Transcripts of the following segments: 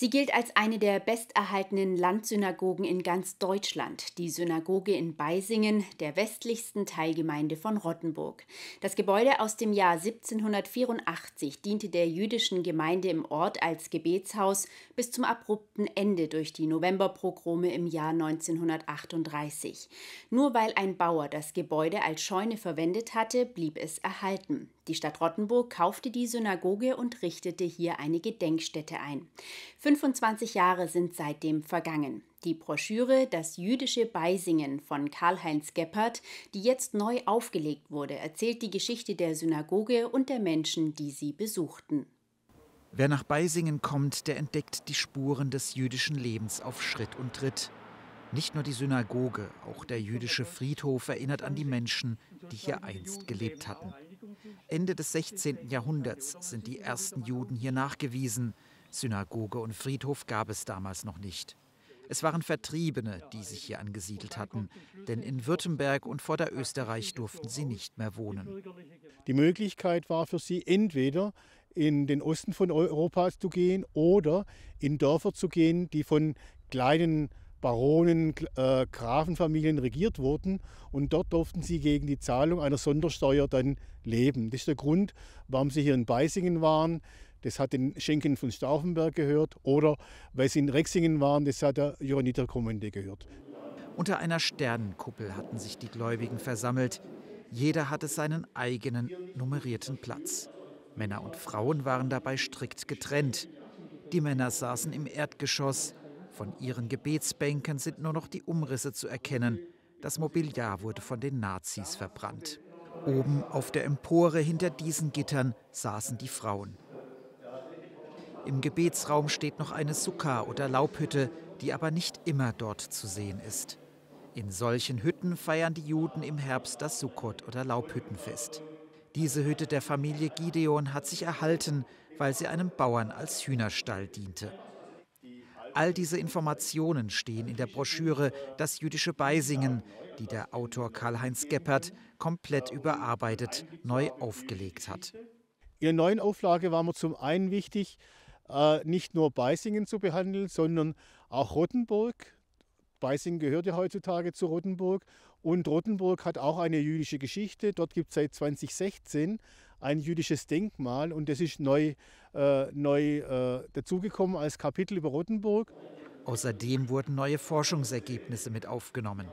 Sie gilt als eine der besterhaltenen Landsynagogen in ganz Deutschland, die Synagoge in Beisingen, der westlichsten Teilgemeinde von Rottenburg. Das Gebäude aus dem Jahr 1784 diente der jüdischen Gemeinde im Ort als Gebetshaus bis zum abrupten Ende durch die Novemberpogrome im Jahr 1938. Nur weil ein Bauer das Gebäude als Scheune verwendet hatte, blieb es erhalten. Die Stadt Rottenburg kaufte die Synagoge und richtete hier eine Gedenkstätte ein. 25 Jahre sind seitdem vergangen. Die Broschüre Das jüdische Beisingen von Karl-Heinz Geppert, die jetzt neu aufgelegt wurde, erzählt die Geschichte der Synagoge und der Menschen, die sie besuchten. Wer nach Beisingen kommt, der entdeckt die Spuren des jüdischen Lebens auf Schritt und Tritt. Nicht nur die Synagoge, auch der jüdische Friedhof erinnert an die Menschen, die hier einst gelebt hatten. Ende des 16. Jahrhunderts sind die ersten Juden hier nachgewiesen. Synagoge und Friedhof gab es damals noch nicht. Es waren Vertriebene, die sich hier angesiedelt hatten, denn in Württemberg und Vorderösterreich durften sie nicht mehr wohnen. Die Möglichkeit war für sie entweder in den Osten von Europa zu gehen oder in Dörfer zu gehen, die von kleinen Baronen, äh, Grafenfamilien regiert wurden und dort durften sie gegen die Zahlung einer Sondersteuer dann leben. Das ist der Grund, warum sie hier in Beisingen waren. Das hat den Schenken von Stauffenberg gehört oder weil sie in Rexingen waren, das hat der Johanniter Kommende gehört. Unter einer Sternenkuppel hatten sich die Gläubigen versammelt. Jeder hatte seinen eigenen nummerierten Platz. Männer und Frauen waren dabei strikt getrennt. Die Männer saßen im Erdgeschoss, von ihren Gebetsbänken sind nur noch die Umrisse zu erkennen. Das Mobiliar wurde von den Nazis verbrannt. Oben auf der Empore hinter diesen Gittern saßen die Frauen. Im Gebetsraum steht noch eine Sukka oder Laubhütte, die aber nicht immer dort zu sehen ist. In solchen Hütten feiern die Juden im Herbst das Sukkot oder Laubhüttenfest. Diese Hütte der Familie Gideon hat sich erhalten, weil sie einem Bauern als Hühnerstall diente. All diese Informationen stehen in der Broschüre Das jüdische Beisingen, die der Autor Karl-Heinz Geppert komplett überarbeitet, neu aufgelegt hat. In der neuen Auflage war mir zum einen wichtig, äh, nicht nur Beisingen zu behandeln, sondern auch Rottenburg. Beisingen gehört ja heutzutage zu Rottenburg und Rottenburg hat auch eine jüdische Geschichte. Dort gibt es seit 2016 ein jüdisches Denkmal und das ist neu, äh, neu äh, dazugekommen als Kapitel über Rottenburg. Außerdem wurden neue Forschungsergebnisse mit aufgenommen.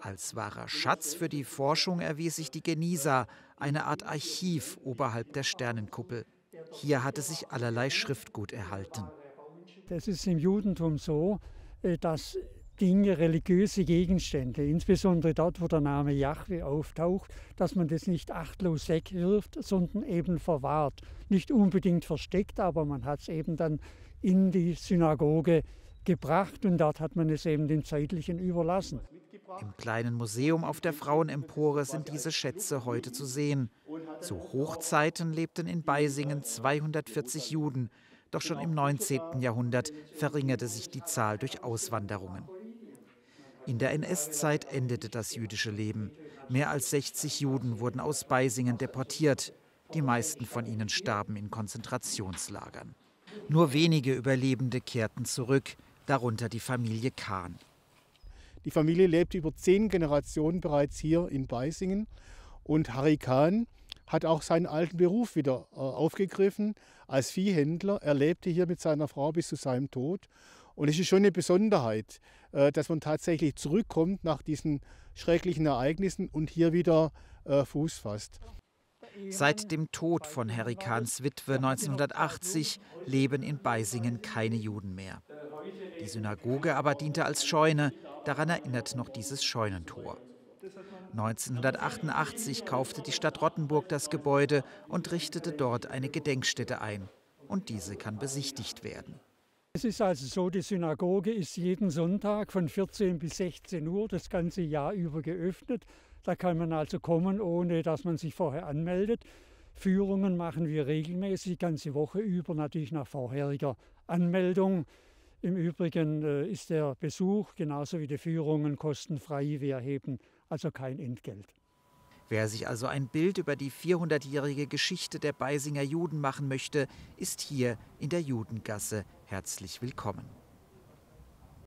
Als wahrer Schatz für die Forschung erwies sich die Genisa, eine Art Archiv oberhalb der Sternenkuppel. Hier hatte sich allerlei Schriftgut erhalten. Das ist im Judentum so, äh, dass Dinge, religiöse Gegenstände, insbesondere dort, wo der Name Yahweh auftaucht, dass man das nicht achtlos wegwirft, sondern eben verwahrt. Nicht unbedingt versteckt, aber man hat es eben dann in die Synagoge gebracht und dort hat man es eben dem Zeitlichen überlassen. Im kleinen Museum auf der Frauenempore sind diese Schätze heute zu sehen. Zu Hochzeiten lebten in Beisingen 240 Juden, doch schon im 19. Jahrhundert verringerte sich die Zahl durch Auswanderungen. In der NS-Zeit endete das jüdische Leben. Mehr als 60 Juden wurden aus Beisingen deportiert. Die meisten von ihnen starben in Konzentrationslagern. Nur wenige Überlebende kehrten zurück, darunter die Familie Kahn. Die Familie lebte über zehn Generationen bereits hier in Beisingen und Harry Kahn hat auch seinen alten Beruf wieder äh, aufgegriffen als Viehhändler. Er lebte hier mit seiner Frau bis zu seinem Tod und es ist schon eine Besonderheit, äh, dass man tatsächlich zurückkommt nach diesen schrecklichen Ereignissen und hier wieder äh, Fuß fasst. Seit dem Tod von Harry Kahns Witwe 1980 leben in Beisingen keine Juden mehr. Die Synagoge aber diente als Scheune, daran erinnert noch dieses Scheunentor. 1988 kaufte die Stadt Rottenburg das Gebäude und richtete dort eine Gedenkstätte ein. Und diese kann besichtigt werden. Es ist also so, die Synagoge ist jeden Sonntag von 14 bis 16 Uhr das ganze Jahr über geöffnet. Da kann man also kommen, ohne dass man sich vorher anmeldet. Führungen machen wir regelmäßig, ganze Woche über, natürlich nach vorheriger Anmeldung. Im Übrigen äh, ist der Besuch genauso wie die Führungen kostenfrei. Wir erheben also kein Entgelt. Wer sich also ein Bild über die 400-jährige Geschichte der Beisinger Juden machen möchte, ist hier in der Judengasse herzlich willkommen.